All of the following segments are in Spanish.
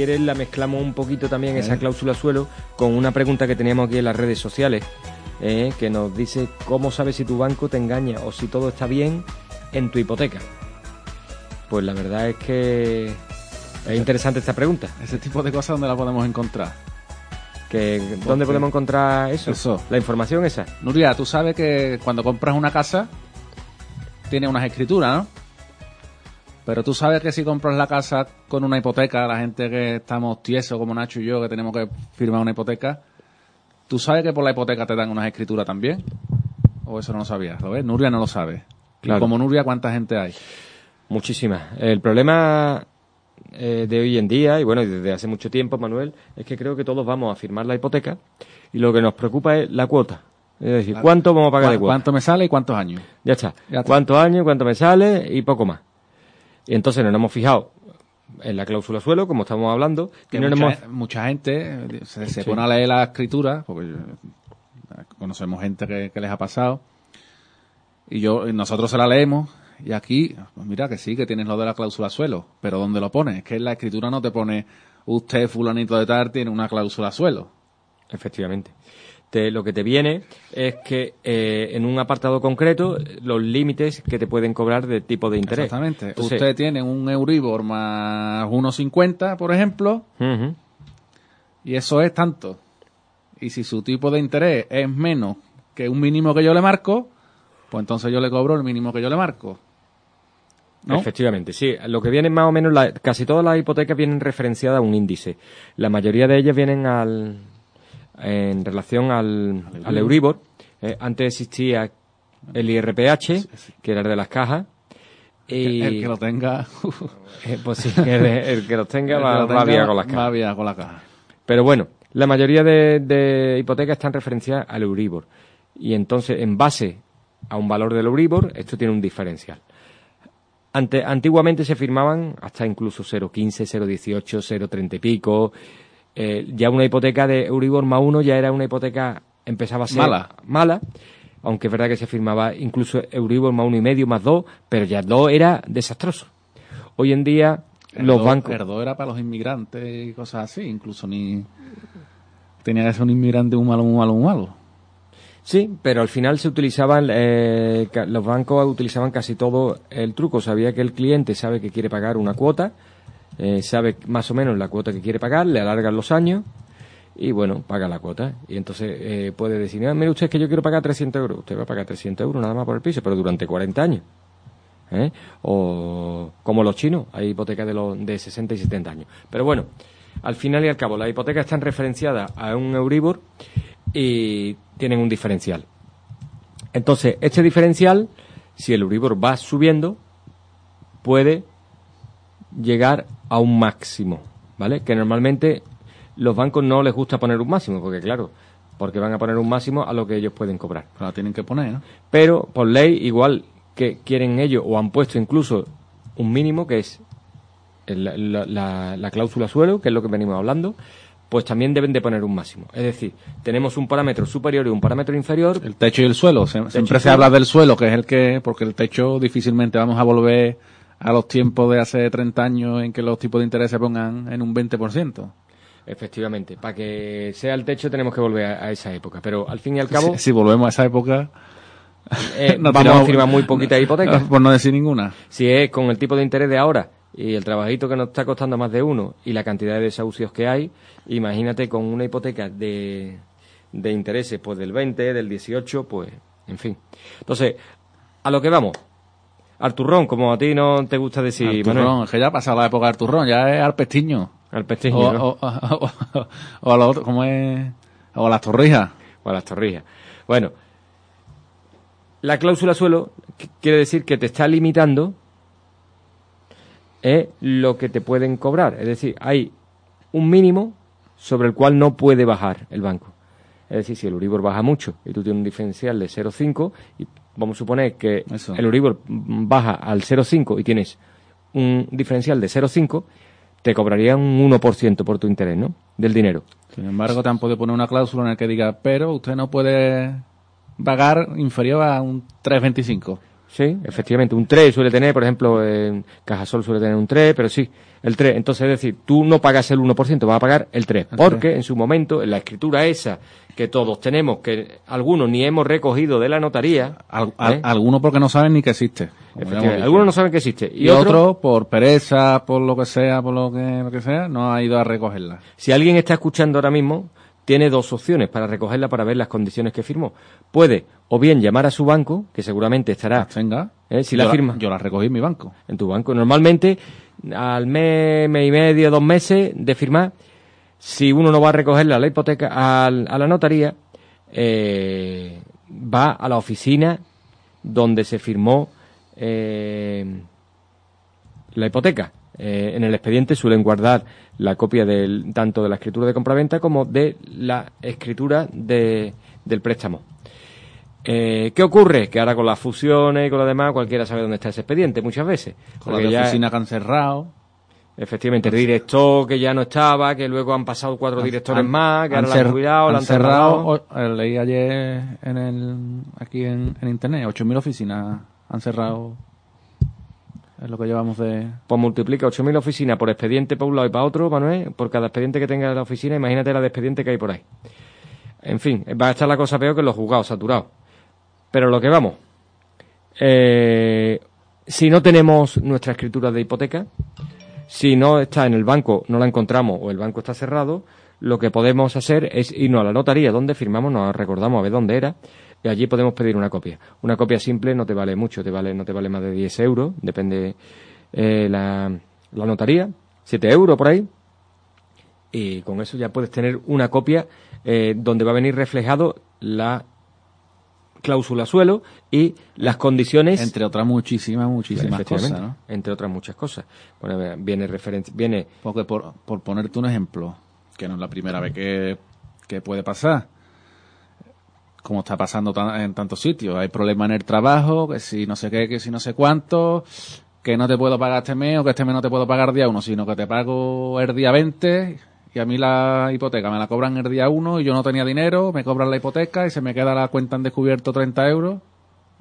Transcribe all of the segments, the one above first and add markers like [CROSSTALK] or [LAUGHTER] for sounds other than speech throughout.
quieres la mezclamos un poquito también esa cláusula suelo con una pregunta que teníamos aquí en las redes sociales, eh, que nos dice cómo sabes si tu banco te engaña o si todo está bien en tu hipoteca. Pues la verdad es que es interesante esta pregunta. Ese tipo de cosas, ¿dónde la podemos encontrar? Que, ¿Dónde podemos encontrar eso? Eso. La información esa. Nuria, tú sabes que cuando compras una casa, tiene unas escrituras, ¿no? Pero tú sabes que si compras la casa con una hipoteca, la gente que estamos tiesos como Nacho y yo, que tenemos que firmar una hipoteca, ¿tú sabes que por la hipoteca te dan unas escrituras también? ¿O eso no lo sabías? ¿Lo ves? Nuria no lo sabe. Claro. Y como Nuria, ¿cuánta gente hay? Muchísimas. El problema eh, de hoy en día, y bueno, desde hace mucho tiempo, Manuel, es que creo que todos vamos a firmar la hipoteca y lo que nos preocupa es la cuota. Es decir, ¿cuánto vamos a pagar de ¿Cu- cuota? ¿Cuánto me sale y cuántos años? Ya está. Ya está. ¿Cuántos años, cuánto me sale y poco más? Y entonces nos hemos fijado en la cláusula suelo, como estamos hablando, y Que no mucha, hemos... mucha gente eh, se, se Sí. pone a leer la escritura, porque eh, conocemos gente que, que les ha pasado, y yo y nosotros se la leemos, y aquí, pues mira que sí, que tienes lo de la cláusula suelo, pero ¿dónde lo pones? Es que en la escritura no te pone usted, fulanito de tal, tiene una cláusula suelo. Efectivamente. Te- lo que te viene es que eh, en un apartado concreto los límites que te pueden cobrar de tipo de interés. Exactamente. Entonces- usted tiene un Euribor más 1,50, por ejemplo, y eso es tanto. Y si su tipo de interés es menos que un mínimo que yo le marco, pues entonces yo le cobro el mínimo que yo le marco. ¿No? Efectivamente, sí. Lo que viene más o menos, la- casi todas las hipotecas vienen referenciadas a un índice. La mayoría de ellas vienen al, en relación al, al Euribor. Eh, antes existía el IRPH, que era el de las cajas. Y, [LAUGHS] El que lo tenga, eh, pues sí, el, el que los tenga el va, bien con las cajas. va bien con la caja. Pero bueno, la mayoría de, de hipotecas están referenciadas al Euribor. Y entonces, en base a un valor del Euribor, esto tiene un diferencial. Ante, antiguamente se firmaban hasta incluso 0,15, 0,18, 0,30 y pico. Eh, ya una hipoteca de Euribor más uno ya era una hipoteca, empezaba a ser Mala. mala, aunque es verdad que se firmaba incluso Euribor más uno y medio, más dos, pero ya dos era desastroso. Hoy en día El los do- bancos... el do era para los inmigrantes y cosas así, incluso ni... Tenía que ser un inmigrante un malo, un malo, un malo. Sí, pero al final se utilizaban, eh, los bancos utilizaban casi todo el truco. Sabía que el cliente sabe que quiere pagar una cuota, eh, sabe más o menos la cuota que quiere pagar, le alargan los años y bueno, paga la cuota. Y entonces eh, puede decir, "Ah, mire usted que yo quiero pagar 300 euros. Usted va a pagar 300 euros nada más por el piso, pero durante 40 años. ¿eh? O como los chinos, hay hipotecas de, los, de 60 y 70 años. Pero bueno, al final y al cabo, las hipotecas están referenciadas a un Euribor y tienen un diferencial. Entonces, este diferencial, si el Euribor va subiendo, puede llegar a un máximo, ¿vale? Que normalmente los bancos no les gusta poner un máximo, porque claro, porque van a poner un máximo a lo que ellos pueden cobrar. Pero la tienen que poner, ¿no? Pero por ley, igual que quieren ellos, o han puesto incluso un mínimo, que es la, la- la cláusula suelo, que es lo que venimos hablando, pues también deben de poner un máximo. Es decir, tenemos un parámetro superior y un parámetro inferior. El techo y el suelo. Siempre se habla del suelo, que es el que... Porque el techo difícilmente vamos a volver a los tiempos de hace 30 años en que los tipos de interés se pongan en un 20%. Efectivamente, para que sea el techo tenemos que volver a, a esa época. Pero al fin y al [LAUGHS] cabo, Si, si volvemos a esa época... eh, [LAUGHS] nos vamos tiramos- a firmar muy poquitas [LAUGHS] hipotecas. Por no decir ninguna. Si es con el tipo de interés de ahora y el trabajito que nos está costando más de uno y la cantidad de desahucios que hay, imagínate con una hipoteca de, de intereses pues del 20, del 18, pues en fin. Entonces, a lo que vamos. Arturrón, como a ti no te gusta decir, Arturrón, Manuel, es que ya ha pasado la época de Arturrón, ya es Arpestiño. al O, ¿no? o, o, o- o a lo otro, ¿cómo es? O a las torrijas. o a las torrijas. Bueno, la cláusula suelo qu- quiere decir que te está limitando eh, lo que te pueden cobrar. Es decir, hay un mínimo sobre el cual no puede bajar el banco. Es decir, si el Euribor baja mucho y tú tienes un diferencial de 0,5 y vamos a suponer que Eso. el Euribor baja al 0,5 y tienes un diferencial de 0,5, te cobraría un 1% por tu interés, ¿no? Del dinero. Sin embargo, te han podido poner una cláusula en la que diga, pero usted no puede pagar inferior a un 3.25. Sí, efectivamente. Un 3 suele tener, por ejemplo, en Cajasol suele tener un 3, pero sí, el 3. Entonces, es decir, tú no pagas el 1%, vas a pagar el 3. El porque 3. en su momento, en la escritura esa que todos tenemos, que algunos ni hemos recogido de la notaría, Al- al- ¿eh? Algunos porque no saben ni que existe. Efectivamente, algunos no saben que existe. Y, Y, otros, otros, por pereza, por lo que sea, por lo que, lo que sea, no ha ido a recogerla. si alguien está escuchando ahora mismo, tiene dos opciones para recogerla para ver las condiciones que firmó. Puede o bien llamar a su banco, que seguramente estará Venga. ¿Eh? Si yo la firma. Yo la recogí en mi banco. en tu banco. Normalmente, al mes, mes y medio, dos meses de firmar, si uno no va a recogerla a la hipoteca, al- a, la notaría, eh, va a la oficina donde se firmó eh, la hipoteca. En el expediente suelen guardar la copia del, tanto de la escritura de compraventa como de la escritura de- del préstamo. Eh, ¿Qué ocurre? Que ahora con las fusiones y con lo demás, cualquiera sabe dónde está ese expediente muchas veces. Con la Porque de ya- oficina que han cerrado. Efectivamente, el director que ya no estaba, que luego han pasado cuatro directores Han- más, que han ahora la han jubilado, la han cerrado. trasladado. o- eh, leí ayer en el, aquí en, en internet, 8.000 oficinas han cerrado. Es lo que llevamos de. Pues multiplica 8.000 oficinas por expediente para un lado y para otro, Manuel, por cada expediente que tenga la oficina, imagínate la de expediente que hay por ahí. En fin, va a estar la cosa peor que los juzgados, saturados. Pero lo que vamos, eh, si no tenemos nuestra escritura de hipoteca, si no está en el banco, no la encontramos o el banco está cerrado, lo que podemos hacer es irnos a la notaría donde firmamos, nos recordamos a ver dónde era, y allí podemos pedir una copia. Una copia simple no te vale mucho, te vale, no te vale más de 10 euros, depende eh, la, notaría, 7 euros por ahí, y con eso ya puedes tener una copia eh, donde va a venir reflejado la cláusula suelo y las condiciones Entre otras muchísimas, muchísimas cosas, ¿no? entre otras muchas cosas. Bueno, viene referencia, viene Porque por, por ponerte un ejemplo, que no es la primera vez que, que puede pasar, como está pasando tan- en tantos sitios, hay problemas en el trabajo, que si no sé qué, que si no sé cuánto, que no te puedo pagar este mes o que este mes no te puedo pagar día uno, sino que te pago el día 20 y a mí la hipoteca me la cobran el día 1 y yo no tenía dinero, me cobran la hipoteca y se me queda la cuenta en descubierto 30 euros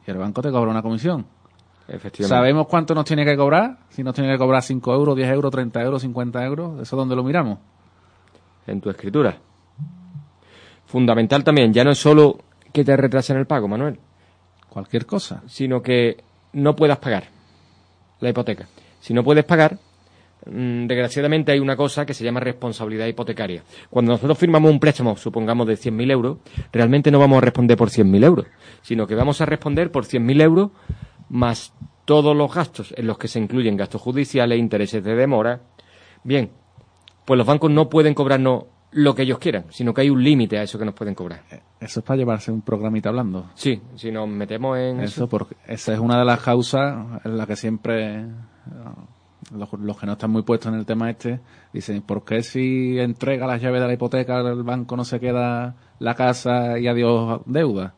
y el banco te cobra una comisión. efectivamente ¿Sabemos cuánto nos tiene que cobrar? Si nos tiene que cobrar 5 euros, 10 euros, 30 euros, 50 euros, ¿eso dónde lo miramos? en tu escritura. Fundamental también, ya no es solo que te retrasen el pago, Manuel, Cualquier cosa. sino que no puedas pagar la hipoteca. Si no puedes pagar, desgraciadamente hay una cosa que se llama responsabilidad hipotecaria. Cuando nosotros firmamos un préstamo, supongamos de 100.000 euros, realmente no vamos a responder por 100.000 euros, sino que vamos a responder por 100.000 euros más todos los gastos en los que se incluyen gastos judiciales, intereses de demora. Bien, pues los bancos no pueden cobrarnos lo que ellos quieran, sino que hay un límite a eso que nos pueden cobrar. Eso es para llevarse un programita hablando. Sí, si nos metemos en Eso, porque esa es una de las causas en la que siempre eh, los, los que no están muy puestos en el tema este dicen, ¿por qué si entrega las llaves de la hipoteca el banco no se queda la casa y adiós deuda?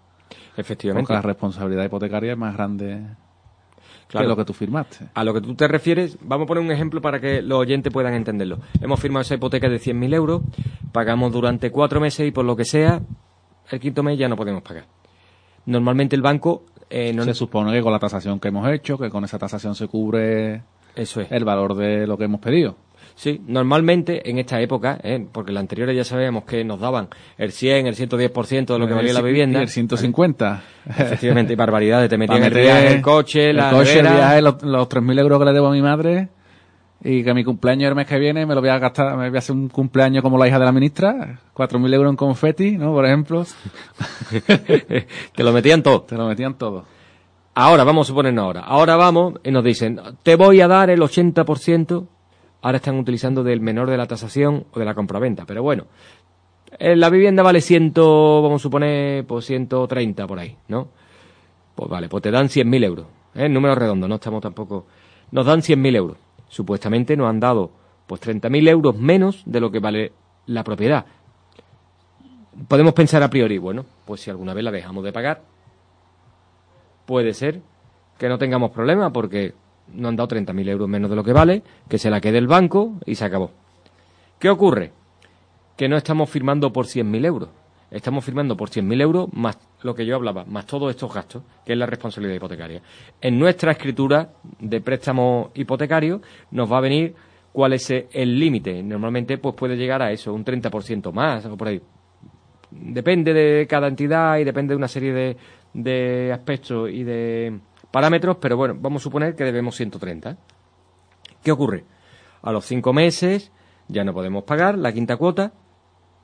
efectivamente. Porque la responsabilidad hipotecaria es más grande Claro. que lo que tú firmaste. A lo que tú te refieres, vamos a poner un ejemplo para que los oyentes puedan entenderlo. Hemos firmado esa hipoteca de 100.000 euros, pagamos durante cuatro meses y por lo que sea, el quinto mes ya no podemos pagar. Normalmente el banco eh, no Se supone que con la tasación que hemos hecho, que con esa tasación se cubre Eso es. el valor de lo que hemos pedido. Sí, normalmente en esta época, ¿eh? porque la anterior ya sabíamos que nos daban el 100, el 110% de lo que valía la vivienda. y el 150. Efectivamente, y barbaridades. Te [LAUGHS] metían el viaje, el coche, la el coche, el viaje, los, los 3.000 euros que le debo a mi madre y que mi cumpleaños el mes que viene me lo voy a gastar, me voy a hacer un cumpleaños como la hija de la ministra, 4.000 euros en confeti, ¿no? Por ejemplo, [LAUGHS] que lo metían todo. te lo metían todo. Ahora, vamos a suponernos ahora. Ahora vamos y nos dicen, te voy a dar el 80%. Ahora están utilizando del menor de la tasación o de la compraventa. Pero bueno, eh, la vivienda vale 100, vamos a suponer, pues 130 por ahí, ¿no? Pues vale, pues te dan 100.000 euros. ¿eh? Número redondo, no estamos tampoco... Nos dan 100.000 euros. Supuestamente nos han dado pues 30.000 euros menos de lo que vale la propiedad. Podemos pensar a priori, bueno, pues si alguna vez la dejamos de pagar, puede ser que no tengamos problema porque no han dado 30.000 euros menos de lo que vale, que se la quede el banco y se acabó. ¿Qué ocurre? Que no estamos firmando por 100.000 euros. Estamos firmando por 100.000 euros más lo que yo hablaba, más todos estos gastos, que es la responsabilidad hipotecaria. En nuestra escritura de préstamo hipotecario nos va a venir cuál es el límite. Normalmente pues puede llegar a eso, un 30% más o por ahí. Depende de cada entidad y depende de una serie de, de aspectos y de parámetros, pero bueno, vamos a suponer que debemos 130. ¿Qué ocurre? A los cinco meses ya no podemos pagar la quinta cuota,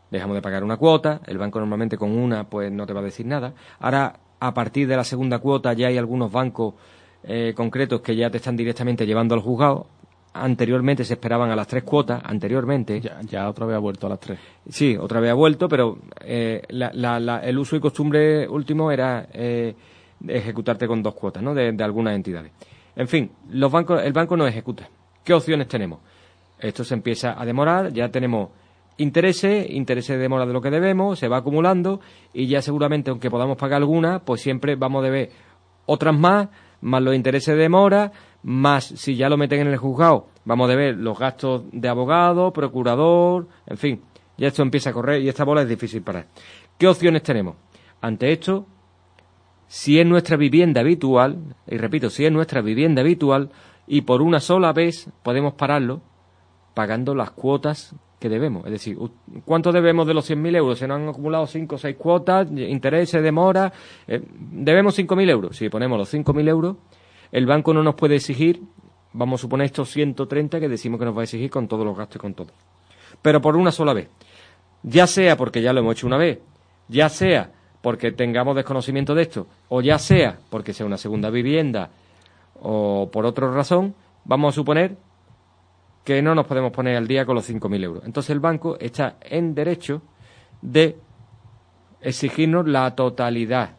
dejamos de pagar una cuota, el banco normalmente con una pues no te va a decir nada. Ahora, a partir de la segunda cuota ya hay algunos bancos eh, concretos que ya te están directamente llevando al juzgado. Anteriormente se esperaban a las tres cuotas, anteriormente. Ya, otra vez ha vuelto a las tres. Sí, otra vez ha vuelto, pero eh, el uso y costumbre último era eh, ejecutarte con dos cuotas, ¿no? De, de, algunas entidades. En fin, los bancos, el banco no ejecuta. ¿Qué opciones tenemos? Esto se empieza a demorar, ya tenemos intereses, intereses de demora de lo que debemos, se va acumulando y ya seguramente, aunque podamos pagar alguna, pues siempre vamos a deber otras más, más los intereses de demora, más si ya lo meten en el juzgado, vamos a deber los gastos de abogado, procurador, en fin, ya esto empieza a correr y esta bola es difícil parar. ¿Qué opciones tenemos? Ante esto, si es nuestra vivienda habitual, y repito, si es nuestra vivienda habitual, y por una sola vez podemos pararlo pagando las cuotas que debemos. Es decir, ¿cuánto debemos de los 100.000 euros? Se nos han acumulado 5 o 6 cuotas, intereses, demora. Eh, debemos 5.000 euros. Si ponemos los 5.000 euros, el banco no nos puede exigir, vamos a suponer estos 130 que decimos que nos va a exigir con todos los gastos y con todo. Pero por una sola vez. Ya sea porque ya lo hemos hecho una vez, ya sea porque tengamos desconocimiento de esto, o ya sea porque sea una segunda vivienda o por otra razón, vamos a suponer que no nos podemos poner al día con los 5.000 euros. Entonces el banco está en derecho de exigirnos la totalidad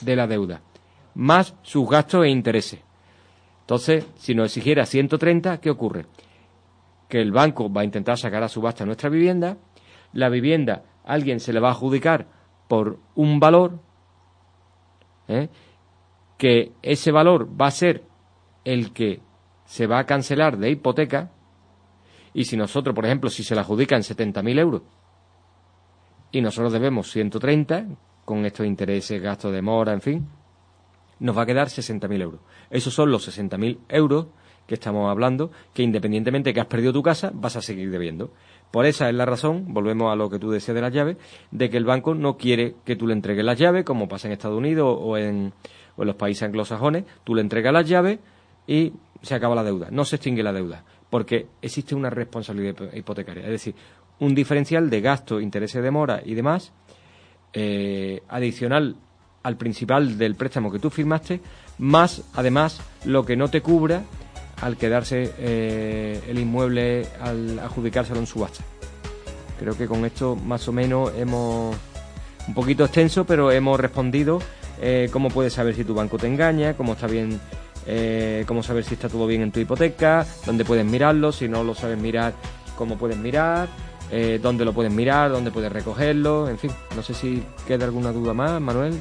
de la deuda, más sus gastos e intereses. Entonces, si nos exigiera 130, ¿qué ocurre? Que el banco va a intentar sacar a subasta nuestra vivienda, la vivienda alguien se le va a adjudicar por un valor, ¿eh? que ese valor va a ser el que se va a cancelar de hipoteca y si nosotros, por ejemplo, si se la adjudican 70.000 euros y nosotros debemos 130 con estos intereses, gastos de mora, en fin, nos va a quedar 60.000 euros. Esos son los 60.000 euros que estamos hablando, que independientemente de que has perdido tu casa, vas a seguir debiendo. Por esa es la razón, volvemos a lo que tú decías de las llaves, de que el banco no quiere que tú le entregues las llaves, como pasa en Estados Unidos o en, o en los países anglosajones, tú le entregas las llaves y se acaba la deuda, no se extingue la deuda, porque existe una responsabilidad hipotecaria, es decir, un diferencial de gasto, intereses de mora y demás, eh, adicional al principal del préstamo que tú firmaste, más además lo que no te cubra al quedarse eh, el inmueble al adjudicárselo en subasta. Creo que con esto más o menos hemos un poquito extenso, pero hemos respondido eh, cómo puedes saber si tu banco te engaña, cómo está bien eh, cómo saber si está todo bien en tu hipoteca, dónde puedes mirarlo, si no lo sabes mirar, cómo puedes mirar, eh, dónde lo puedes mirar, dónde puedes recogerlo, en fin, no sé si queda alguna duda más, Manuel.